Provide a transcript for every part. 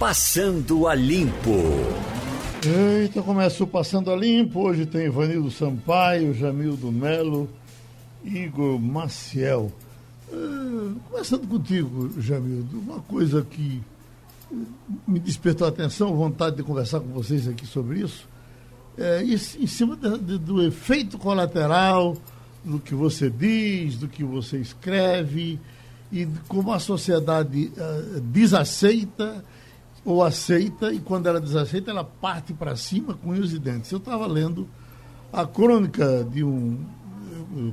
Passando a Limpo. Eita, começou Passando a Limpo. Hoje tem Ivanildo Sampaio, Jamildo Melo, Igor Maciel. Uh, começando contigo, Jamildo, uma coisa que me despertou a atenção, vontade de conversar com vocês aqui sobre isso, é isso, em cima de, de, do efeito colateral do que você diz, do que você escreve e como a sociedade uh, desaceita ou aceita, e quando ela desaceita, ela parte para cima com os dentes. Eu estava lendo a crônica de um,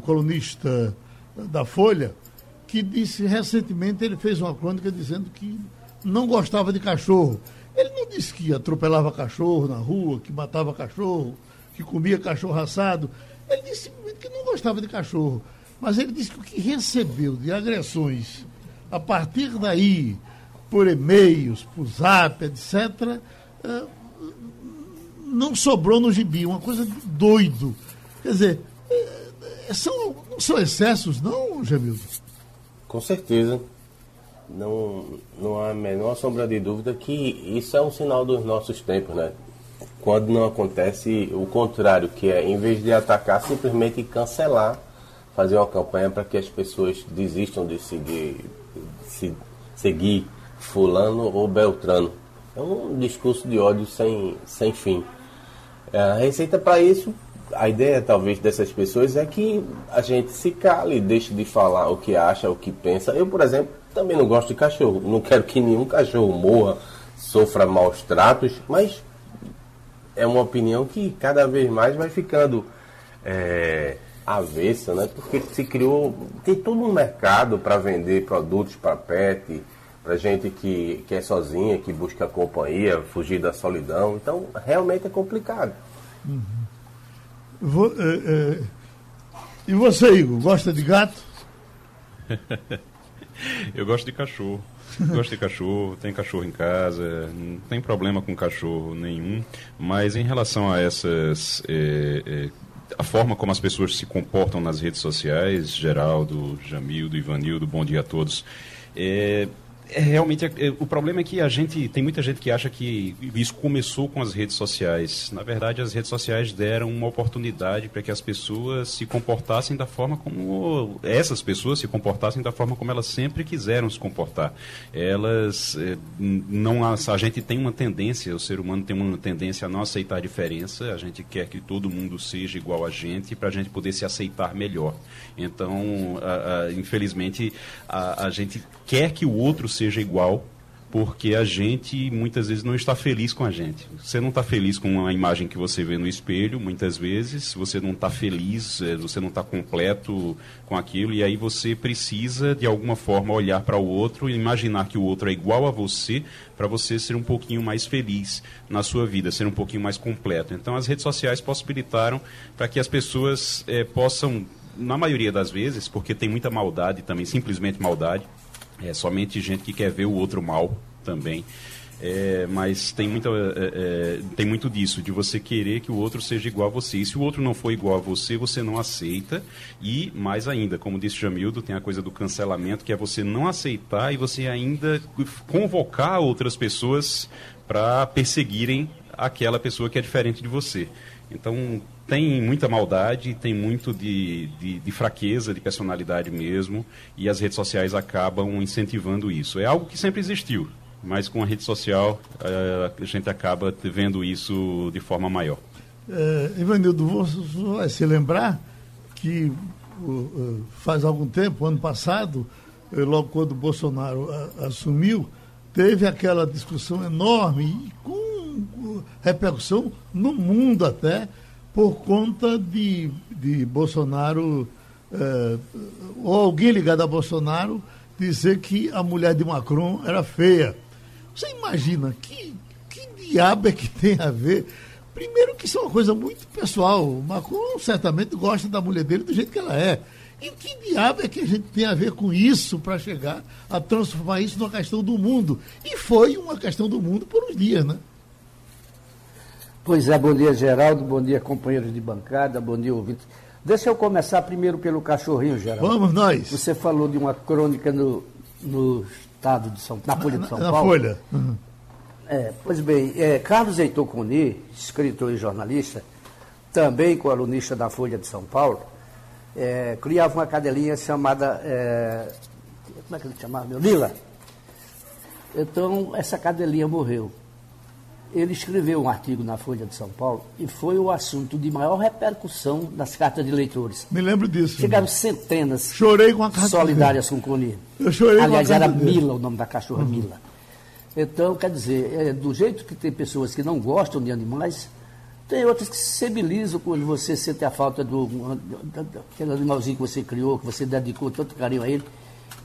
colunista da Folha que disse recentemente ele fez uma crônica dizendo que não gostava de cachorro. Ele não disse que atropelava cachorro na rua, que matava cachorro, que comia cachorro assado. Ele disse que não gostava de cachorro. Mas ele disse que o que recebeu de agressões a partir daí, por e-mails, por zap, etc., eh, não sobrou no gibi, uma coisa doido. Quer dizer, eh, são, não são excessos, não, Jamildo? Com certeza. Não, não há a menor sombra de dúvida que isso é um sinal dos nossos tempos, né? Quando não acontece o contrário, que é, em vez de atacar, simplesmente cancelar, fazer uma campanha para que as pessoas desistam de seguir, de seguir fulano ou beltrano. É um discurso de ódio sem, sem fim. É, a receita para isso a ideia talvez dessas pessoas é que a gente se cale, deixe de falar o que acha, o que pensa. Eu, por exemplo, também não gosto de cachorro. Não quero que nenhum cachorro morra, sofra maus tratos, mas é uma opinião que cada vez mais vai ficando é, avessa, né? Porque se criou, tem todo um mercado para vender produtos para pet, para gente que, que é sozinha, que busca companhia, fugir da solidão. Então, realmente é complicado. Uhum. Vou, é, é... E você, Igor, gosta de gato? Eu gosto de cachorro. Gosto de cachorro, tem cachorro em casa, não tem problema com cachorro nenhum. Mas em relação a essas. É, é, a forma como as pessoas se comportam nas redes sociais, Geraldo, Jamildo, Ivanildo, bom dia a todos. É, é, realmente, é, é, o problema é que a gente, tem muita gente que acha que isso começou com as redes sociais. Na verdade, as redes sociais deram uma oportunidade para que as pessoas se comportassem da forma como essas pessoas se comportassem da forma como elas sempre quiseram se comportar. Elas é, não a gente tem uma tendência, o ser humano tem uma tendência a não aceitar a diferença. A gente quer que todo mundo seja igual a gente para a gente poder se aceitar melhor. Então, a, a, infelizmente, a, a gente quer que o outro seja igual, porque a gente muitas vezes não está feliz com a gente. Você não está feliz com a imagem que você vê no espelho, muitas vezes, você não está feliz, é, você não está completo com aquilo, e aí você precisa, de alguma forma, olhar para o outro e imaginar que o outro é igual a você, para você ser um pouquinho mais feliz na sua vida, ser um pouquinho mais completo. Então, as redes sociais possibilitaram para que as pessoas é, possam, na maioria das vezes, porque tem muita maldade também, simplesmente maldade, é somente gente que quer ver o outro mal também. É, mas tem, muita, é, é, tem muito disso, de você querer que o outro seja igual a você. E se o outro não for igual a você, você não aceita. E, mais ainda, como disse Jamildo, tem a coisa do cancelamento, que é você não aceitar e você ainda convocar outras pessoas para perseguirem aquela pessoa que é diferente de você. Então, tem muita maldade, tem muito de, de, de, fraqueza, de personalidade mesmo, e as redes sociais acabam incentivando isso. É algo que sempre existiu, mas com a rede social uh, a gente acaba vendo isso de forma maior. É, Ivanildo, você vai se lembrar que faz algum tempo, ano passado, uh, logo quando o Bolsonaro assumiu, teve aquela discussão enorme com repercussão no mundo até, por conta de, de Bolsonaro, é, ou alguém ligado a Bolsonaro, dizer que a mulher de Macron era feia. Você imagina que, que diabo é que tem a ver? Primeiro que isso é uma coisa muito pessoal. O Macron certamente gosta da mulher dele do jeito que ela é. E que diabo é que a gente tem a ver com isso para chegar a transformar isso numa questão do mundo? E foi uma questão do mundo por uns dias, né? Pois é, bom dia, Geraldo, bom dia, companheiros de bancada, bom dia, ouvintes. Deixa eu começar primeiro pelo cachorrinho, Geraldo. Vamos nós. Você falou de uma crônica no, no estado de São na Folha de São na, Paulo. Na Folha. Uhum. É, pois bem, é, Carlos Heitor Coni, escritor e jornalista, também colunista da Folha de São Paulo, é, criava uma cadelinha chamada. É, como é que ele chamava? Meu? Lila. Então, essa cadelinha morreu. Ele escreveu um artigo na Folha de São Paulo e foi o assunto de maior repercussão das cartas de leitores. Me lembro disso. Chegaram centenas Chorei com a carta solidárias com o Coni. Eu chorei Aliás, com a era carta dele. Mila o nome da cachorra, Mila. Então, quer dizer, é, do jeito que tem pessoas que não gostam de animais, tem outras que se sensibilizam quando você sente a falta do aquele animalzinho que você criou, que você dedicou tanto carinho a ele.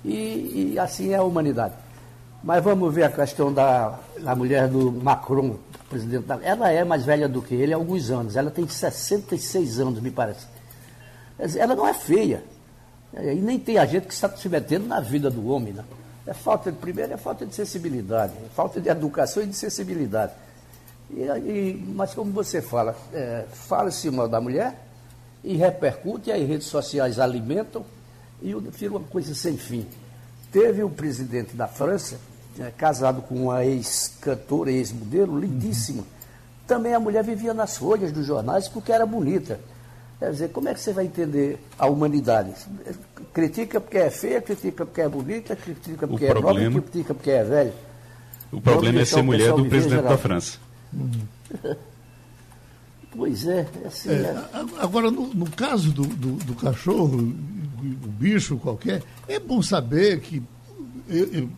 E, e assim é a humanidade. Mas vamos ver a questão da, da mulher do Macron, presidente da. Ela é mais velha do que ele há alguns anos. Ela tem 66 anos, me parece. Ela não é feia. É, E nem tem a gente que está se metendo na vida do homem, né? É falta de, primeiro, é falta de sensibilidade, é falta de educação e de sensibilidade. E, aí, mas como você fala, é, fala-se mal da mulher e repercute, e as redes sociais alimentam e vira uma coisa sem fim. Teve um presidente da França, casado com uma ex-cantora, ex-modelo, lindíssima. Também a mulher vivia nas folhas dos jornais porque era bonita. Quer dizer, como é que você vai entender a humanidade? Critica porque é feia, critica porque é bonita, critica porque é problema- nova, critica porque é velha. O problema é ser o mulher do presidente da. França. Pois é, assim, É, é. agora, no, no caso do, do, do cachorro, o bicho qualquer, é bom saber que eu, eu,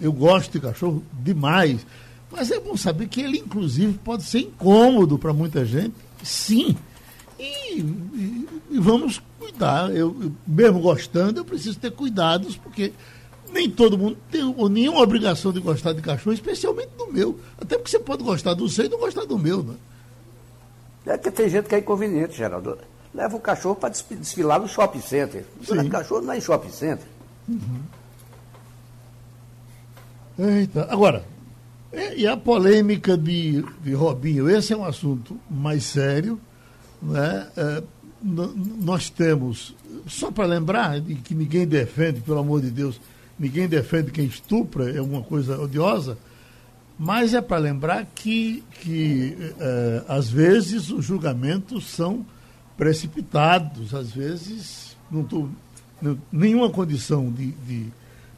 eu- gosto de cachorro demais, mas é bom saber que ele, inclusive, pode ser incômodo para muita gente, sim. E, e- e vamos cuidar. Eu, eu, mesmo gostando, eu preciso ter cuidados, porque nem todo mundo tem ou nenhuma obrigação de gostar de cachorro, especialmente do meu. Até porque você pode gostar do seu e não gostar do meu, né? É que tem gente que é inconveniente, Geraldo. Leva o cachorro para desfilar no shopping center. O cachorro não é em shopping center. Eita, agora, e a polêmica de, de Robinho? Esse é um assunto mais sério. Né? É, nós temos, só para lembrar, de que ninguém defende, pelo amor de Deus, ninguém defende quem estupra, é uma coisa odiosa, mas é para lembrar que, que eh, às vezes os julgamentos são precipitados, às vezes não estou nenhuma condição de, de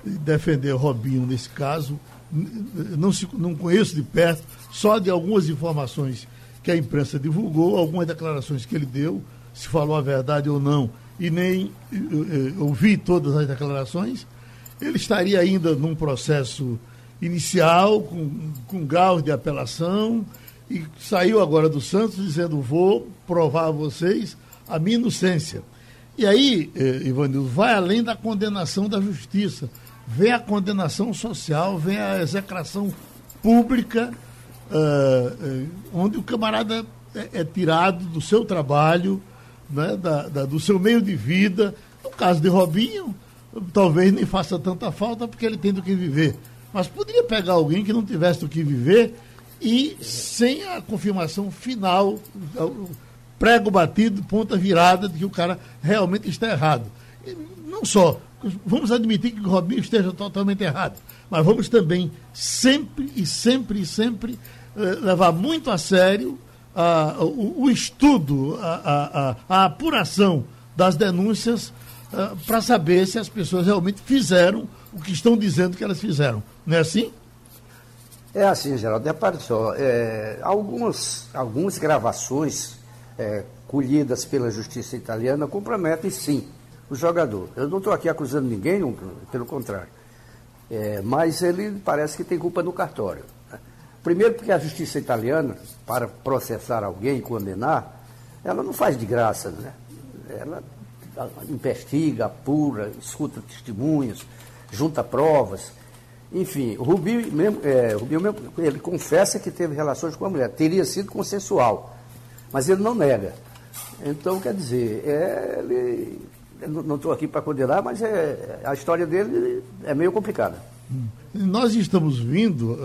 defender Robinho nesse caso, não, se, não conheço de perto, só de algumas informações que a imprensa divulgou, algumas declarações que ele deu, se falou a verdade ou não, e nem eh, ouvi todas as declarações, ele estaria ainda num processo inicial, com, com graus de apelação, e saiu agora do Santos dizendo: vou provar a vocês a minha inocência. E aí, eh, Ivanildo, vai além da condenação da justiça. Vem a condenação social, vem a execração pública, eh, onde o camarada é, é tirado do seu trabalho, né, da, da- do seu meio de vida. No caso de Robinho, talvez nem faça tanta falta porque ele tem do que viver. Mas poderia pegar alguém que não tivesse do que viver e sem a confirmação final, prego batido, ponta virada de que o cara realmente está errado. E não só, vamos admitir que o Robinho esteja totalmente errado, mas vamos também sempre e sempre e sempre eh, levar muito a sério o, o estudo, a, a- apuração das denúncias para saber se as pessoas realmente fizeram o que estão dizendo que elas fizeram. Não é assim? É assim, Geraldo, repare só, é, algumas, algumas gravações é, colhidas pela justiça italiana comprometem sim o jogador. Eu não estou aqui acusando ninguém, não, pelo contrário. É, mas ele parece que tem culpa no cartório. né? Primeiro porque a justiça italiana, para processar alguém condenar, ela não faz de graça, né? Ela investiga, apura, escuta testemunhos, junta provas. Enfim, o Rubinho mesmo, é, Rubinho mesmo, ele confessa que teve relações com a mulher, teria sido consensual, mas ele não nega. Então, quer dizer, é, ele, não estou aqui para condenar, mas é, a história dele é meio complicada. Nós estamos vindo,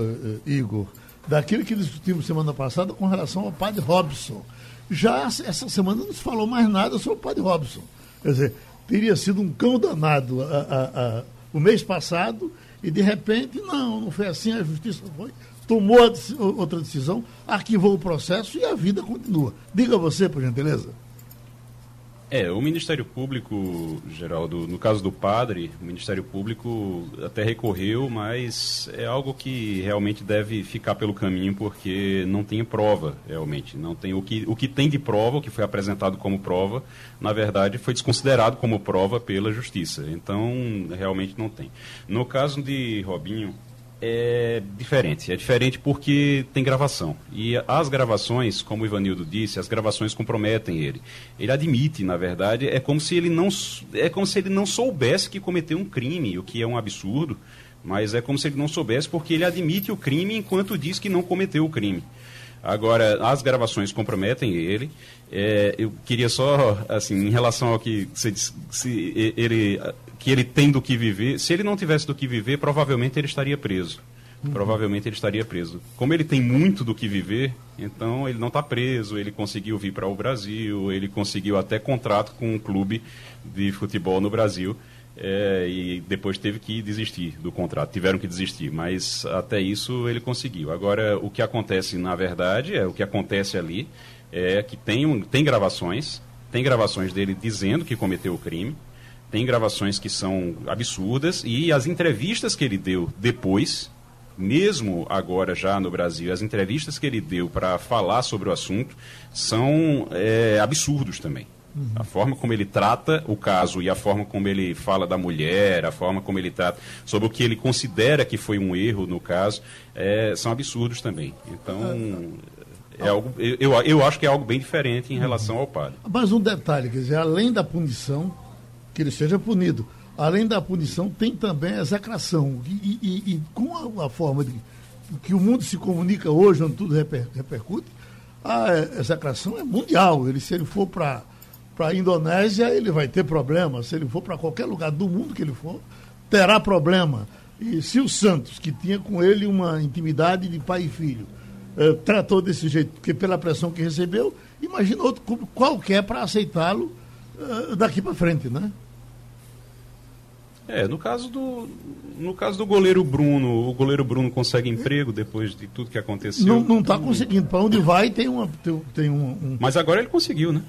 eh, Igor, daquilo que discutimos semana passada com relação ao padre Robson. Já essa semana não se falou mais nada sobre o padre Robson. Quer dizer, teria sido um cão danado a- a- a- o mês passado E de repente, não, não foi assim, a justiça foi, tomou outra decisão, arquivou o processo e a vida continua. Diga você, por gentileza. É, o Ministério Público, Geraldo, no caso do padre, o Ministério Público até recorreu, mas é algo que realmente deve ficar pelo caminho, porque não tem prova, realmente. Não tem o que, o que tem de prova, o que foi apresentado como prova, na verdade, foi desconsiderado como prova pela Justiça. Então, realmente não tem. No caso de Robinho, é diferente. É diferente porque tem gravação. E as gravações, como o Ivanildo disse, as gravações comprometem ele. Ele admite, na verdade, é como se ele não, é como se ele não soubesse que cometeu um crime, o que é um absurdo, mas é como se ele não soubesse porque ele admite o crime enquanto diz que não cometeu o crime. Agora, as gravações comprometem ele. É, eu queria só, assim, em relação ao que você disse, se ele que ele tem do que viver. Se ele não tivesse do que viver, provavelmente ele estaria preso. Uhum. Provavelmente ele estaria preso. Como ele tem muito do que viver, então ele não está preso. Ele conseguiu vir para o Brasil, ele conseguiu até contrato com um clube de futebol no Brasil. É, e depois teve que desistir do contrato, tiveram que desistir, mas até isso ele conseguiu. Agora, o que acontece na verdade, é o que acontece ali, é que tem, tem gravações, tem gravações dele dizendo que cometeu o crime, tem gravações que são absurdas e as entrevistas que ele deu depois, mesmo agora já no Brasil, as entrevistas que ele deu para falar sobre o assunto são é, absurdos também. Uhum. A forma como ele trata o caso e a forma como ele fala da mulher, a forma como ele trata sobre o que ele considera que foi um erro no caso, é, são absurdos também. Então, é algo, eu, eu acho que é algo bem diferente em relação ao padre. Mas um detalhe, quer dizer, além da punição, que ele seja punido. Além da punição, tem também a execração. E, e, e com a, a, forma de, que o mundo se comunica hoje, onde tudo reper, repercute, a execração é mundial. Ele, se ele for para a Indonésia, ele vai ter problema. Se ele for para qualquer lugar do mundo que ele for, terá problema. E se o Santos, que tinha com ele uma intimidade de pai e filho, eh, tratou desse jeito, porque pela pressão que recebeu, imagina outro clube qualquer para aceitá-lo eh, daqui para frente, né? É, no caso do no caso do goleiro Bruno, o goleiro Bruno consegue emprego depois de tudo que aconteceu? Não, não está conseguindo. Para onde vai tem uma tem, tem um, um, Mas agora ele conseguiu, né?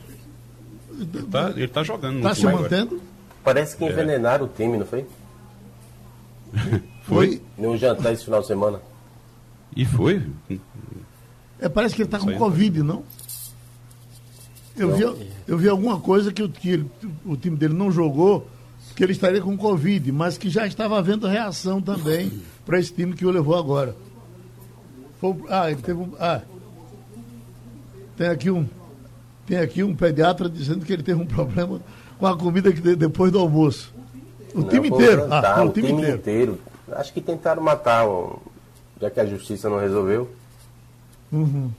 Ele está ele tá jogando. Está se mantendo? Agora. Parece que é. envenenaram é. o time, não foi? foi? No jantar esse final de semana. E foi? É, parece que ele está com Covid, não? Eu, vi, eu vi alguma coisa que, o, que ele, o time dele não jogou que ele estaria com Covid, mas que já estava havendo reação também para esse time que o levou agora. Foi, ah, ele teve um. Ah, tem aqui um. Tem aqui um pediatra dizendo que ele teve um problema com a comida que depois do almoço. O não, time inteiro. ah, o, o time, time inteiro. inteiro. Acho que tentaram matar, já que a justiça não resolveu. Uhum.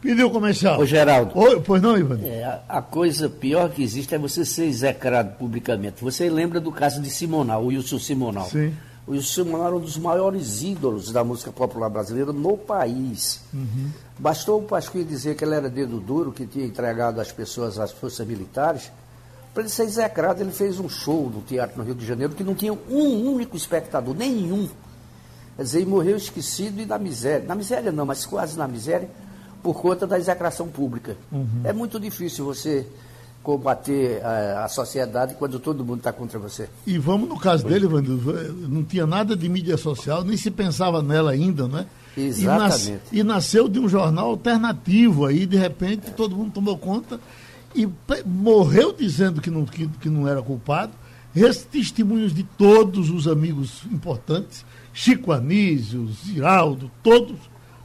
Pediu comercial. Ô, Geraldo. Oi, pois não, Ivan? É, a, coisa pior que existe é você ser execrado publicamente. Você lembra do caso de Simonal, o Wilson Simonal. Sim. O Wilson Simonal era um dos maiores ídolos da música popular brasileira no país. Uhum. Bastou o Pasquim dizer que ele era dedo duro, que tinha entregado as pessoas às forças militares. Para ele ser execrado, ele fez um show no teatro no Rio de Janeiro que não tinha um único espectador, nenhum. Quer dizer, e morreu esquecido e na miséria. Na miséria não, mas quase na miséria por conta da execração pública. Uhum. É muito difícil você combater a, a sociedade quando todo mundo está contra você. E vamos no caso dele, não tinha nada de mídia social, nem se pensava nela ainda, né? Exatamente. E, nas, e nasceu de um jornal alternativo aí, de repente todo mundo tomou conta e morreu dizendo que não, que, que não era culpado. Testemunhos de todos os amigos importantes, Chico Anísio, Ziraldo, todos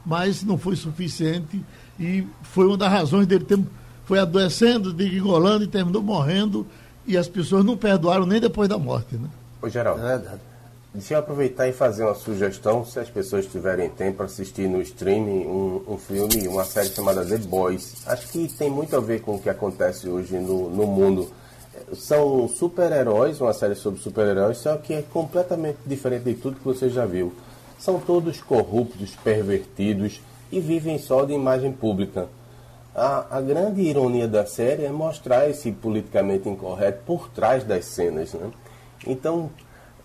mas não foi suficiente e foi uma das razões dele ter foi adoecendo, degringolando e terminou morrendo e as pessoas não perdoaram nem depois da morte, né? Ô, Geraldo, é verdade. Deixa eu aproveitar e fazer uma sugestão, se as pessoas tiverem tempo, assistir no streaming um, um filme, uma série chamada The Boys. Acho que tem muito a ver com o que acontece hoje no, no mundo. São super-heróis, uma série sobre super-heróis, só que é completamente diferente de tudo que você já viu são todos corruptos, pervertidos e vivem só de imagem pública. A, a, grande ironia da série é mostrar esse politicamente incorreto por trás das cenas. Né? Então,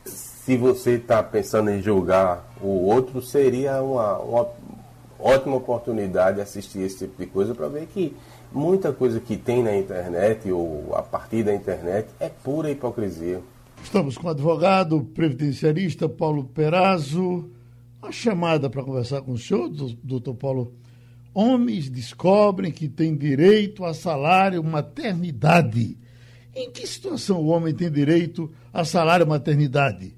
se você está pensando em julgar o outro, seria uma, uma ótima oportunidade assistir esse tipo de coisa para ver que muita coisa que tem na internet ou a partir da internet é pura hipocrisia. Estamos com o advogado previdenciarista Paulo Perazzo. Uma chamada para conversar com o senhor, doutor Paulo. Homens descobrem que têm direito a salário maternidade. Em que situação o homem tem direito a salário maternidade?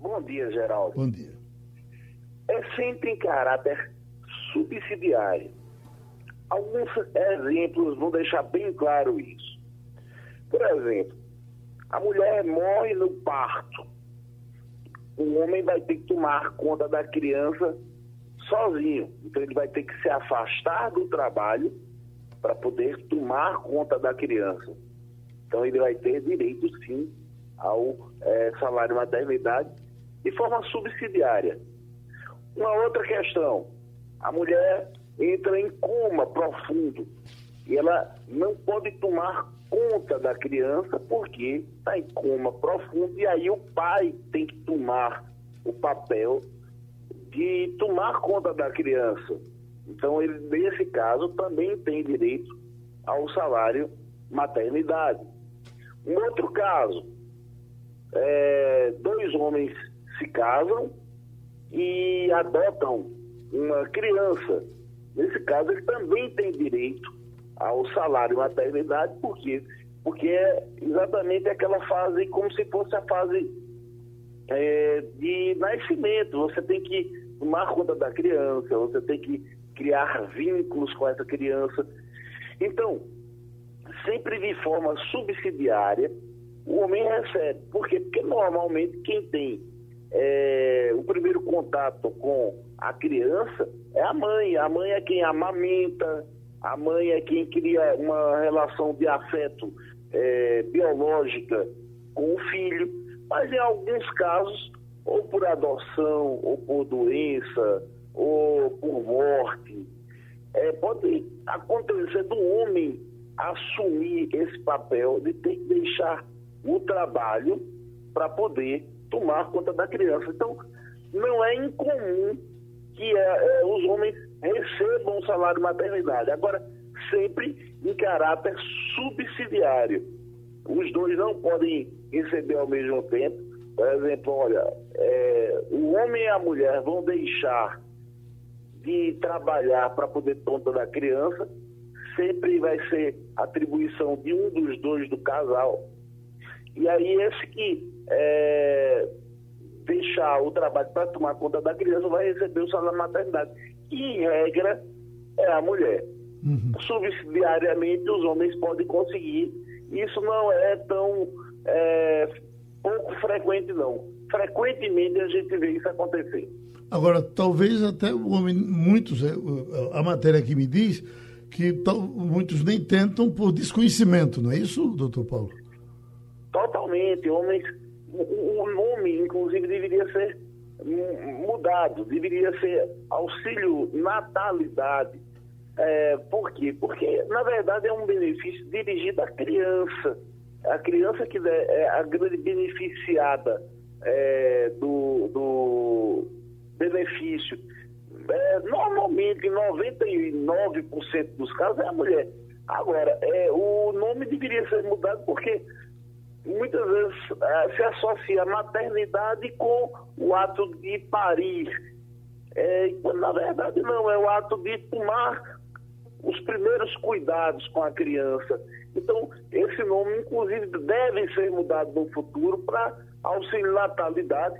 Bom dia, Geraldo. Bom dia. É sempre em caráter subsidiário. Alguns exemplos vão deixar bem claro isso. Por exemplo, a mulher morre no parto. O homem vai ter que tomar conta da criança sozinho. Então ele vai ter que se afastar do trabalho para poder tomar conta da criança. Então ele vai ter direito sim ao é, salário maternidade de forma subsidiária. Uma outra questão, a mulher entra em coma profundo e ela não pode tomar conta da criança porque está em coma profundo e aí o pai tem que tomar o papel de tomar conta da criança. Então, ele, nesse caso, também tem direito ao salário maternidade. Um outro caso, é, dois homens se casam e adotam uma criança. Nesse caso, ele também tem direito ao salário maternidade, por quê? Porque é exatamente aquela fase, como se fosse a fase é, de nascimento. Você tem que tomar conta da criança, você tem que criar vínculos com essa criança. Então, sempre de forma subsidiária, o homem recebe. Por quê? Porque normalmente quem tem é, o primeiro contato com a criança é a mãe. A mãe é quem amamenta, a mãe é quem cria uma relação de afeto é, biológica com o filho, mas em alguns casos, ou por adoção, ou por doença, ou por morte, é, pode acontecer do homem assumir esse papel de ter que deixar o trabalho para poder tomar conta da criança. Então, não é incomum que é, é, os homens recebam o salário maternidade. Agora, sempre em caráter subsidiário. Os dois não podem receber ao mesmo tempo. Por exemplo, olha, é, o homem e a mulher vão deixar de trabalhar para poder conta da criança, sempre vai ser atribuição de um dos dois do casal. E aí esse que é, deixar o trabalho para tomar conta da criança vai receber o salário maternidade. Que, em regra, é a mulher. Uhum. Subsidiariamente, os homens podem conseguir. Isso não é tão é, pouco frequente, não. Frequentemente a gente vê isso acontecer. Agora, talvez até o homem, muitos, é, a matéria aqui me diz que muitos nem tentam por desconhecimento, não é isso, doutor Paulo? Totalmente. Homens o nome, inclusive, deveria ser mudado, deveria ser auxílio natalidade. É, por quê? Porque, na verdade, é um benefício dirigido à criança. A criança que é a grande beneficiada é, do, do benefício. É, normalmente, em 99% dos casos, é a mulher. Agora, é, o nome deveria ser mudado porque muitas vezes é, se associa a maternidade com o ato de parir. É, quando na verdade não, é o ato de tomar os primeiros cuidados com a criança. Então, esse nome, inclusive, deve ser mudado no futuro para auxílio natalidade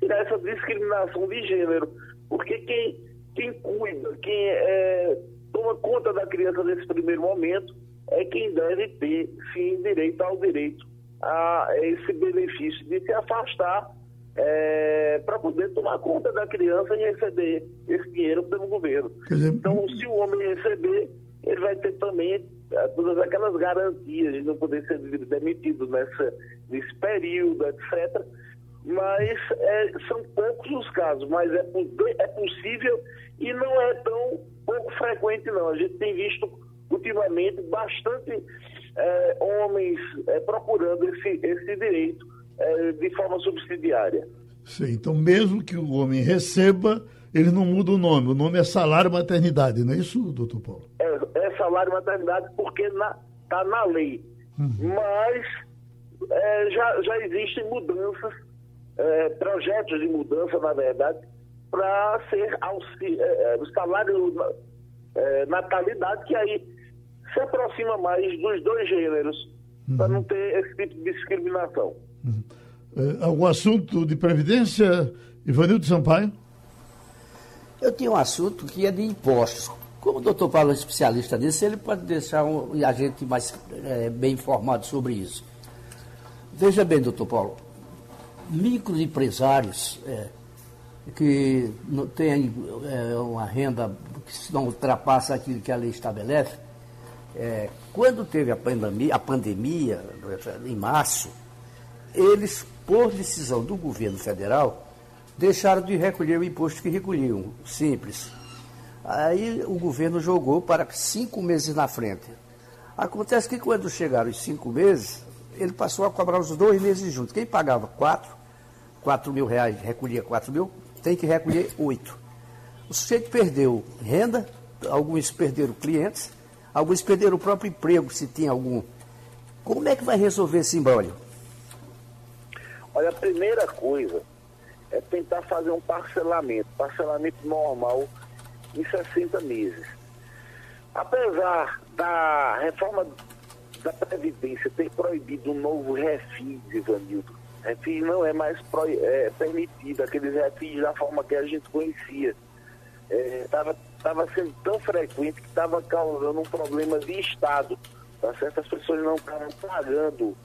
tirar essa discriminação de gênero. Porque quem, quem cuida, quem é, toma conta da criança nesse primeiro momento, é quem deve ter, sim, direito ao direito a esse benefício de se afastar é, para poder tomar conta da criança e receber esse dinheiro pelo governo. Dizer, então, se o homem receber, ele vai ter também é, todas aquelas garantias de não poder ser demitido nessa, nesse período, etc. Mas é, são poucos os casos, mas é, é possível e não é tão pouco frequente, não. A gente tem visto ultimamente bastante é, homens é, procurando esse, esse direito é, de forma subsidiária. Sim, então mesmo que o homem receba, ele não muda o nome. O nome é salário maternidade, não é isso, doutor Paulo? É, é salário maternidade porque está na, na lei. Uhum. Mas já, já existem mudanças, projetos de mudança, na verdade, para ser auxílio, o salário natalidade, que aí se aproxima mais dos dois gêneros, uhum. para não ter esse tipo de discriminação. Uhum. É, algum assunto de previdência, Ivanildo Sampaio? Eu tenho um assunto que é de impostos. Como o doutor Paulo é especialista nisso, ele pode deixar um, a gente mais é, bem informado sobre isso. Veja bem, doutor Paulo, microempresários é, que não têm é, uma renda que não ultrapassa aquilo que a lei estabelece, é, quando teve a pandemia, a pandemia, em março, eles, por decisão do governo federal, deixaram de recolher o imposto que recolhiam, simples. Aí o governo jogou para cinco meses na frente. Acontece que quando chegaram os cinco meses, ele passou a cobrar os dois meses juntos. Quem pagava quatro, quatro mil reais, recolhia quatro mil, tem que recolher oito. O sujeito perdeu renda, alguns perderam clientes, alguns perderam o próprio emprego, se tinha algum. Como é que vai resolver esse embrólio? Olha, a primeira coisa é tentar fazer um parcelamento, parcelamento normal em 60 meses. Apesar da reforma da Previdência ter proibido um novo refis, Ivanildo, refis não é mais pro, é, permitido, aqueles refis da forma que a gente conhecia. Estava é, tava sendo tão frequente que estava causando um problema de Estado. Tá certo? As pessoas não estavam pagando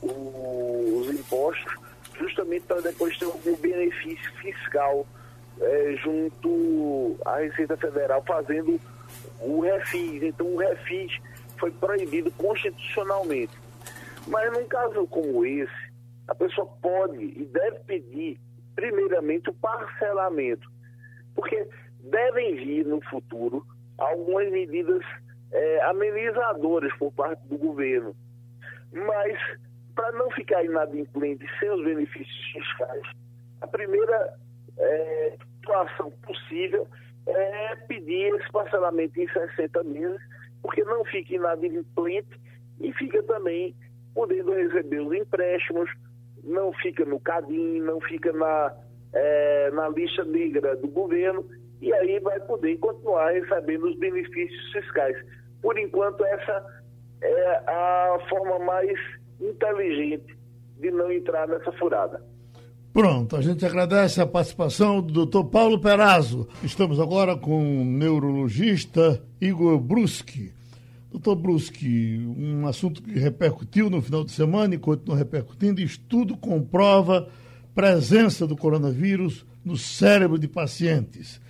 o, os impostos justamente para depois ter algum benefício fiscal é, junto à Receita Federal fazendo o refis. Então o refis foi proibido constitucionalmente. Mas num caso como esse, a pessoa pode e deve pedir, primeiramente, o parcelamento, porque devem vir no futuro algumas medidas é, amenizadoras por parte do governo. Mas, para não ficar inadimplente sem os benefícios fiscais, a primeira é, situação possível é pedir esse parcelamento em 60 meses porque não fica inadimplente e fica também podendo receber os empréstimos, não fica no CADIM, não fica na, é, na lista negra do governo, e aí vai poder continuar recebendo os benefícios fiscais. Por enquanto, essa é a forma mais inteligente de não entrar nessa furada. Pronto, a gente agradece a participação do Dr. Paulo Perazzo. Estamos agora com o neurologista Igor Bruschi. Doutor Bruschi, um assunto que repercutiu no final de semana e continua repercutindo, estudo comprova presença do coronavírus no cérebro de pacientes.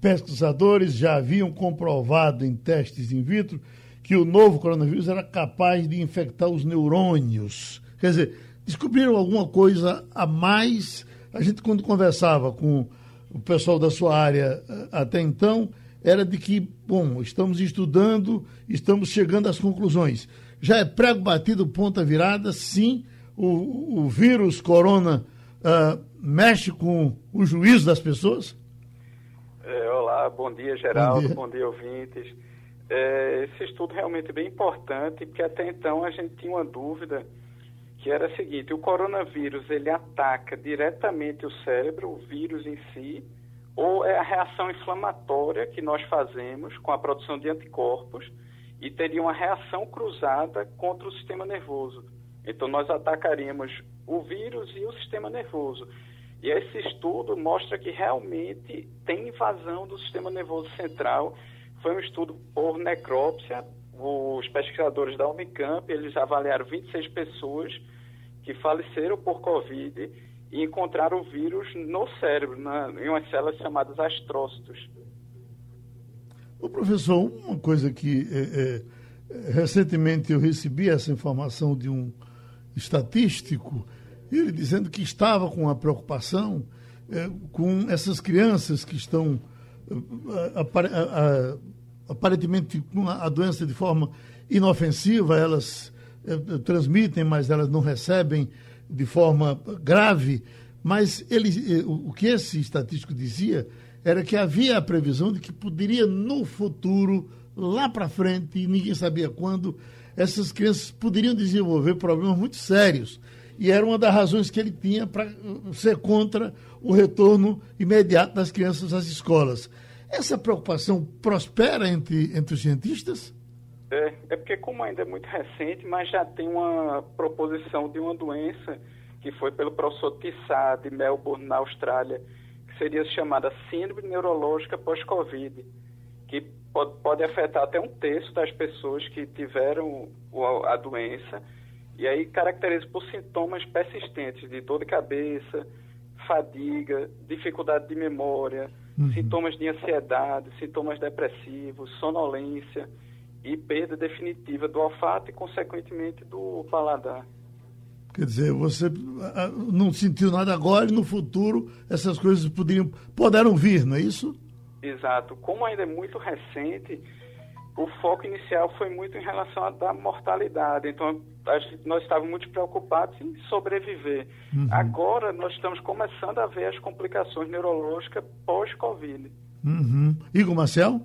Pesquisadores já haviam comprovado em testes in vitro que o novo coronavírus era capaz de infectar os neurônios. Quer dizer, descobriram alguma coisa a mais. A gente, quando conversava com o pessoal da sua área eh, até então, era de que, bom, estamos estudando, estamos chegando às conclusões. Já é prego batido, ponta virada, sim, o, o vírus corona uh, mexe com o juízo das pessoas? É, olá, bom dia, Geraldo, bom dia, bom dia ouvintes. É, esse estudo realmente é bem importante, porque até então a gente tinha uma dúvida que era a seguinte, o coronavírus ele ataca diretamente o cérebro, o vírus em si, ou é a reação inflamatória que nós fazemos com a produção de anticorpos e teria uma reação cruzada contra o sistema nervoso. Então nós atacaríamos o vírus e o sistema nervoso. E esse estudo mostra que realmente tem invasão do sistema nervoso central. Foi um estudo por necrópsia. Os pesquisadores da Unicamp, eles avaliaram 26 pessoas que faleceram por Covid e encontraram o vírus no cérebro, na, em umas células chamadas astrócitos. O professor, uma coisa que é, é, recentemente eu recebi essa informação de um estatístico, ele dizendo que estava com a preocupação é, com essas crianças que estão é, aparentemente com a doença de forma inofensiva, elas é, transmitem, mas elas não recebem de forma grave, mas ele, o que esse estatístico dizia era que havia a previsão de que poderia no futuro, lá para frente, ninguém sabia quando, essas crianças poderiam desenvolver problemas muito sérios. E era uma das razões que ele tinha para uh, ser contra o retorno imediato das crianças às escolas. Essa preocupação prospera entre, entre os cientistas? É, é porque, como ainda é muito recente, mas já tem uma proposição de uma doença que foi pelo professor Tissá, de Melbourne, na Austrália, que seria chamada Síndrome Neurológica Pós-Covid, que pode, pode afetar até um terço das pessoas que tiveram a doença, e aí caracteriza por sintomas persistentes de dor de cabeça, fadiga, dificuldade de memória, uhum. sintomas de ansiedade, sintomas depressivos, sonolência e perda definitiva do olfato e, consequentemente, do paladar. Quer dizer, você não sentiu nada agora e no futuro essas coisas poderiam, poderão vir, não é isso? Exato. Como ainda é muito recente, o foco inicial foi muito em relação à da mortalidade. Então, gente, nós estávamos muito preocupados em sobreviver. Uhum. Agora, nós estamos começando a ver as complicações neurológicas pós-Covid. Uhum. Igor Marcel?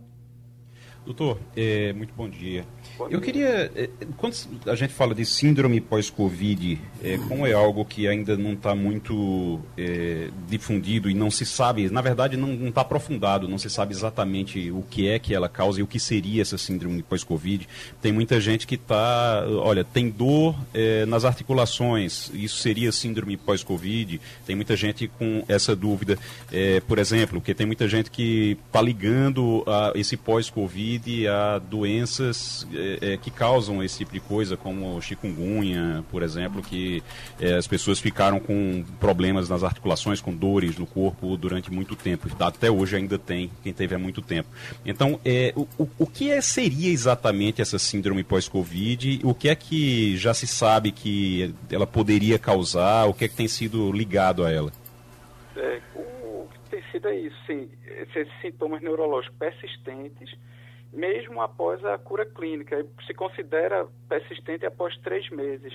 Doutor, é, muito bom dia. Eu queria, é, quando a gente fala de síndrome pós-Covid, é, como é algo que ainda não está muito é, difundido e não se sabe, na verdade não está aprofundado, não se sabe exatamente o que é que ela causa e o que seria essa síndrome pós-Covid. Tem muita gente que está, olha, tem dor é, nas articulações, isso seria síndrome pós-Covid. Tem muita gente com essa dúvida, é, por exemplo, que tem muita gente que está ligando a esse pós-Covid a doenças é, que causam esse tipo de coisa, como chikungunya, por exemplo, que é, as pessoas ficaram com problemas nas articulações, com dores no corpo durante muito tempo. Até hoje ainda tem, quem teve há muito tempo. Então, é, o, o, o que é, seria exatamente essa síndrome pós-Covid? O que é que já se sabe que ela poderia causar? O que é que tem sido ligado a ela? É, o que tem sido é isso, sim, esses sintomas neurológicos persistentes mesmo após a cura clínica. Se considera persistente após três meses,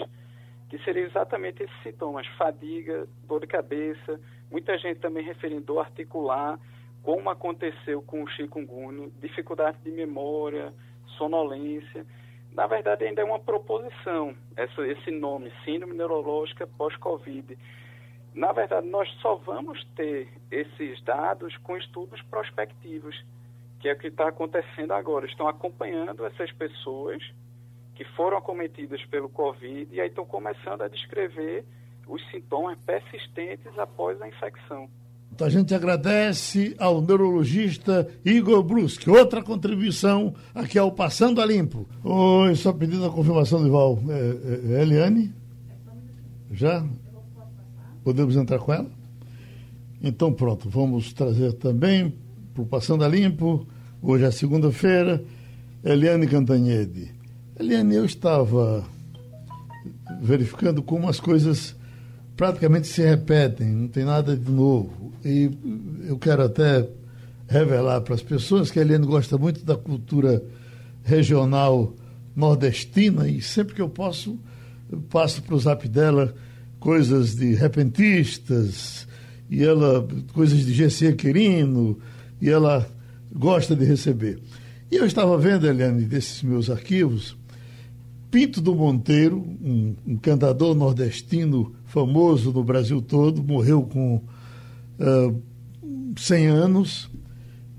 que seria exatamente esses sintomas: fadiga, dor de cabeça, muita gente também referindo dor articular, como aconteceu com o chikungunya, dificuldade de memória, sonolência. Na verdade, ainda é uma proposição, essa, esse nome, Síndrome Neurológica Pós-Covid. Na verdade, nós só vamos ter esses dados com estudos prospectivos que é o que está acontecendo agora. Estão acompanhando essas pessoas que foram acometidas pelo Covid e aí estão começando a descrever os sintomas persistentes após a infecção. Então a gente agradece ao neurologista Igor Brusque. Outra contribuição aqui ao Passando a Limpo. Oi, só pedindo a confirmação de Val. É, é, é Eliane? Já? Podemos entrar com ela? Então pronto, vamos trazer também Passando a Limpo, hoje é segunda-feira, Eliane Cantanhede. Eliane, eu estava verificando como as coisas praticamente se repetem, não tem nada de novo. E eu quero até revelar para as pessoas que a Eliane gosta muito da cultura regional nordestina e sempre que eu posso, eu passo para o zap dela coisas de repentistas, e ela, coisas de GC Querino, e ela gosta de receber. E eu estava vendo, Eliane, desses meus arquivos, Pinto do Monteiro, um, um cantador nordestino famoso no Brasil todo, morreu com uh, 100 anos,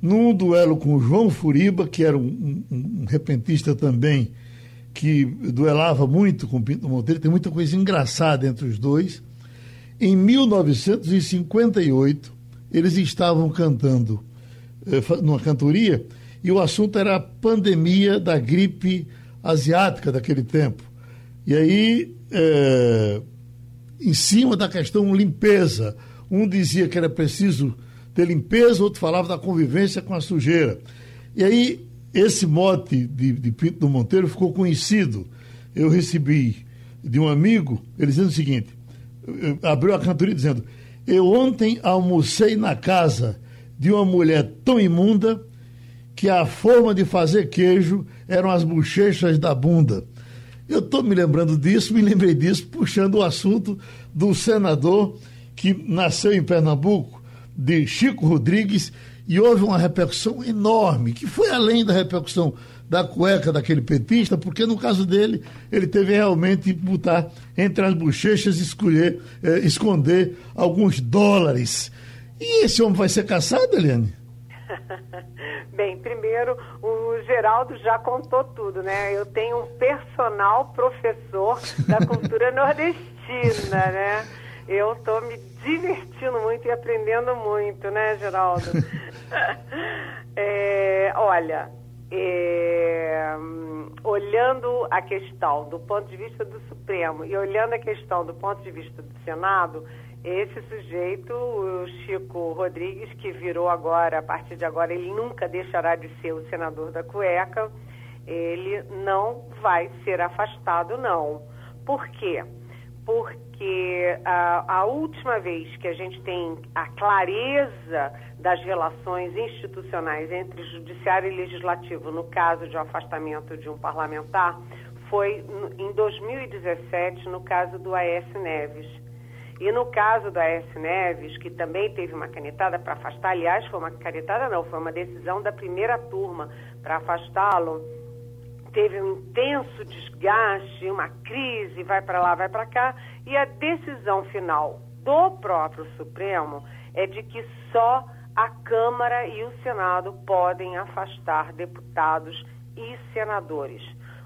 num duelo com João Furiba, que era um, um, um repentista também, que duelava muito com Pinto Monteiro, tem muita coisa engraçada entre os dois. Em 1958, eles estavam cantando numa cantoria, e o assunto era a pandemia da gripe asiática daquele tempo. E aí, é, em cima da questão limpeza, um dizia que era preciso ter limpeza, outro falava da convivência com a sujeira. E aí, esse mote de, de Pinto do Monteiro ficou conhecido. Eu recebi de um amigo, ele dizendo o seguinte: abriu a cantoria dizendo, eu ontem almocei na casa de uma mulher tão imunda que a forma de fazer queijo eram as bochechas da bunda. Eu estou me lembrando disso, me lembrei disso, puxando o assunto do senador que nasceu em Pernambuco, de Chico Rodrigues, e houve uma repercussão enorme, que foi além da repercussão da cueca daquele petista, porque no caso dele, ele teve realmente que botar entre as bochechas e escolher, eh, esconder alguns dólares. E esse homem vai ser caçado, Eliane? Bem, primeiro, o Geraldo já contou tudo, né? Eu tenho um personal professor da cultura nordestina, né? Eu estou me divertindo muito e aprendendo muito, né, Geraldo? é, olha, é, olhando a questão do ponto de vista do Supremo e olhando a questão do ponto de vista do Senado, esse sujeito, o Chico Rodrigues, que virou agora, a partir de agora, ele nunca deixará de ser o senador da cueca, ele não vai ser afastado, não. Por quê? Porque a, a última vez que a gente tem a clareza das relações institucionais entre judiciário e legislativo, no caso de um afastamento de um parlamentar, foi em 2017, no caso do Aécio Neves e no caso da S. Neves, que também teve uma canetada para afastar, aliás, foi uma canetada não, foi uma decisão da primeira turma para afastá-lo, teve um intenso desgaste, uma crise, vai para lá, vai para cá, e a decisão final do próprio Supremo é de que só a Câmara e o Senado podem afastar deputados e senadores.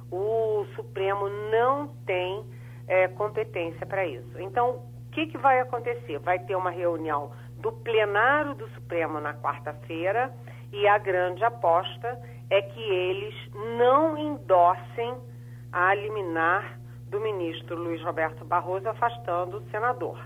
O Supremo não tem é, competência para isso. Então, que, que vai acontecer? Vai ter uma reunião do plenário do Supremo na quarta-feira e a grande aposta é que eles não endossem a liminar do ministro Luiz Roberto Barroso afastando o senador.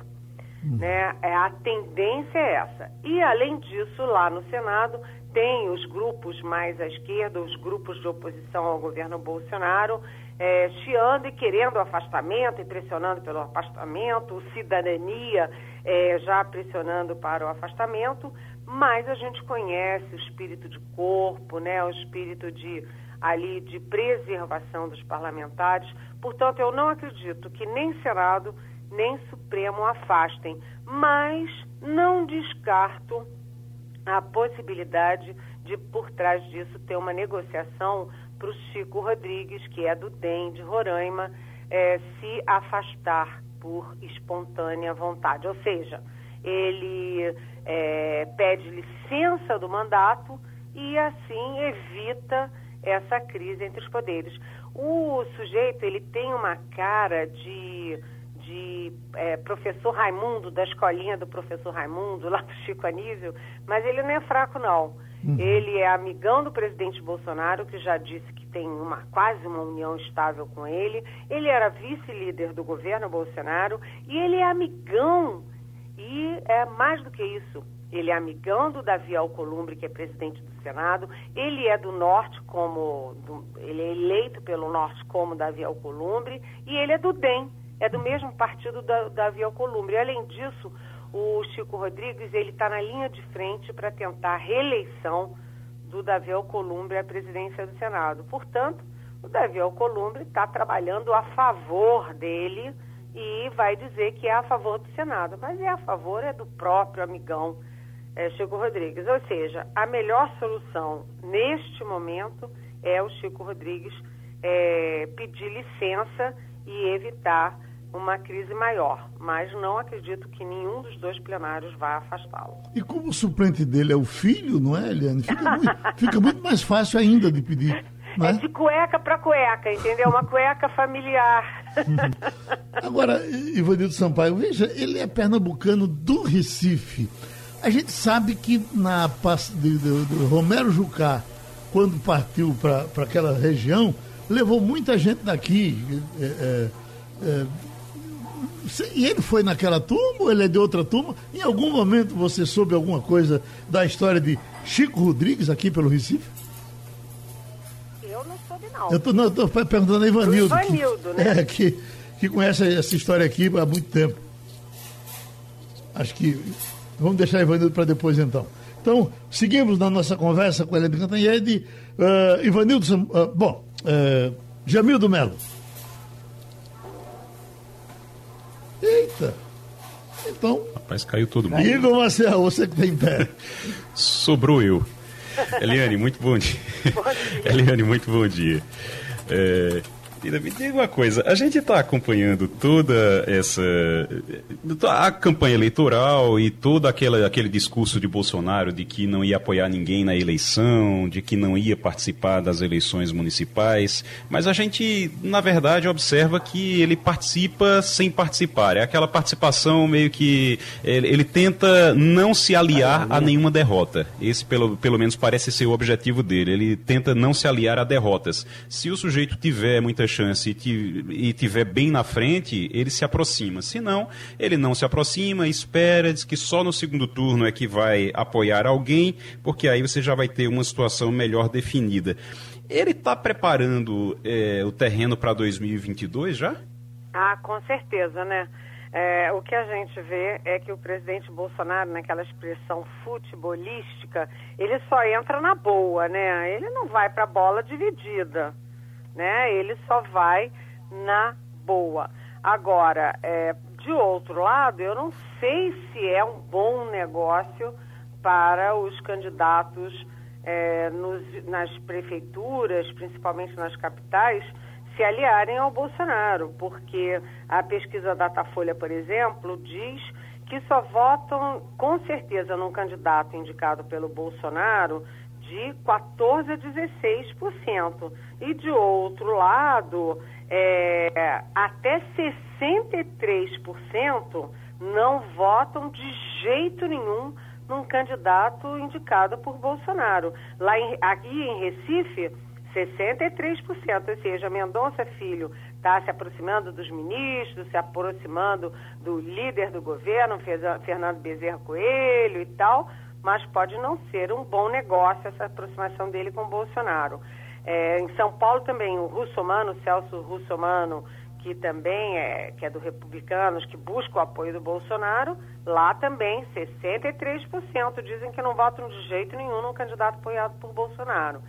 Hum. Né? É, a tendência é essa. E, além disso, lá no Senado, tem os grupos mais à esquerda, os grupos de oposição ao governo Bolsonaro, é, chiando e querendo afastamento e pressionando pelo afastamento, o cidadania é, já pressionando para o afastamento, mas a gente conhece o espírito de corpo, né, o espírito de ali de preservação dos parlamentares. Portanto, eu não acredito que nem Senado nem Supremo afastem, mas não descarto a possibilidade de por trás disso ter uma negociação para o Chico Rodrigues, que é do DEM de Roraima, é, se afastar por espontânea vontade. Ou seja, ele é, pede licença do mandato e assim evita essa crise entre os poderes. O sujeito ele tem uma cara de, de é, professor Raimundo, da escolinha do professor Raimundo, lá do Chico Anísio, mas ele não é fraco não. Uhum. Ele é amigão do presidente Bolsonaro, que já disse que tem uma, quase uma união estável com ele. Ele era vice-líder do governo Bolsonaro e ele é amigão. E é mais do que isso. Ele é amigão do Davi Alcolumbre, que é presidente do Senado. Ele é do Norte, como do, ele é eleito pelo Norte como Davi Alcolumbre. E ele é do DEM, é do mesmo partido da Davi Alcolumbre. Além disso, o Chico Rodrigues ele está na linha de frente para tentar a reeleição do Davi Alcolumbre à presidência do Senado. Portanto, o Davi Alcolumbre está trabalhando a favor dele e vai dizer que é a favor do Senado, mas é a favor é do próprio amigão é, Chico Rodrigues. Ou seja, a melhor solução neste momento é o Chico Rodrigues é, pedir licença e evitar uma crise maior, mas não acredito que nenhum dos dois plenários vá afastá-lo. E como o suplente dele é o filho, não é, Eliane? Fica muito, fica muito mais fácil ainda de pedir. É? é de cueca para cueca, entendeu? Uma cueca familiar. Agora, Ivanildo Sampaio, veja, ele é pernambucano do Recife. A gente sabe que na de, de, de Romero Jucá, quando partiu para aquela região, levou muita gente daqui. É, é, é e ele foi naquela turma ou ele é de outra turma? Em algum momento você soube alguma coisa da história de Chico Rodrigues aqui pelo Recife? Eu não soube, não. Eu estou perguntando a Ivanildo. Ivanildo, que, né? É, que, que conhece essa história aqui há muito tempo. Acho que. Vamos deixar Ivanildo para depois então. Então, seguimos na nossa conversa com a Helena Cantanhede. Uh, Ivanildo, uh, bom, uh, Jamildo Melo. Então. Rapaz, caiu todo mundo. Igor Marcel, você que tem pé. Sobrou eu. Eliane, muito bom dia. Bom dia. Eliane, muito bom dia. É, me diga uma coisa, a gente está acompanhando toda essa a campanha eleitoral e todo aquela, aquele discurso de Bolsonaro de que não ia apoiar ninguém na eleição, de que não ia participar das eleições municipais, mas a gente, na verdade, observa que ele participa sem participar. É aquela participação meio que ele, ele tenta não se aliar a nenhuma derrota. Esse, pelo, pelo menos, parece ser o objetivo dele. Ele tenta não se aliar a derrotas. Se o sujeito tiver muita chance e tiver bem na frente, ele se aproxima. Se não, ele não se aproxima, espera, diz que só no segundo turno é que vai apoiar alguém, porque aí você já vai ter uma situação melhor definida. Ele está preparando é, o terreno para 2022 já? Ah, com certeza, né? É, o que a gente vê é que o presidente Bolsonaro, naquela expressão futebolística, ele só entra na boa, né? Ele não vai para a bola dividida né? Ele só vai na boa. Agora, é, de outro lado, eu não sei se é um bom negócio para os candidatos é, nos, nas prefeituras, principalmente nas capitais, se aliarem ao Bolsonaro, porque a pesquisa Datafolha, por exemplo, diz que só votam com certeza num candidato indicado pelo Bolsonaro de 14% a 16%. E de outro lado, é, até 63% não votam de jeito nenhum num candidato indicado por Bolsonaro. Lá em, aqui em Recife, 63%, ou seja, Mendonça Filho está se aproximando dos ministros, se aproximando do líder do governo, Fernando Bezerra Coelho e tal, mas pode não ser um bom negócio essa aproximação dele com o Bolsonaro. É, em São Paulo também o Russomano, Celso Russomano, que também é, que é do Republicanos, que busca o apoio do Bolsonaro, lá também 63% dizem que não votam de jeito nenhum no candidato apoiado por Bolsonaro.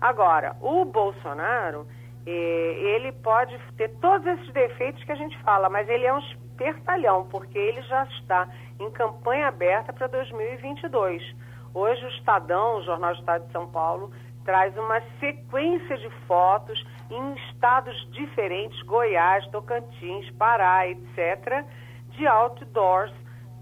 Agora, o Bolsonaro, eh, ele pode ter todos esses defeitos que a gente fala, mas ele é um espertalhão, porque ele já está em campanha aberta para 2022. Hoje o Estadão, o Jornal do Estado de São Paulo, traz uma sequência de fotos em estados diferentes, Goiás, Tocantins, Pará, etc., de outdoors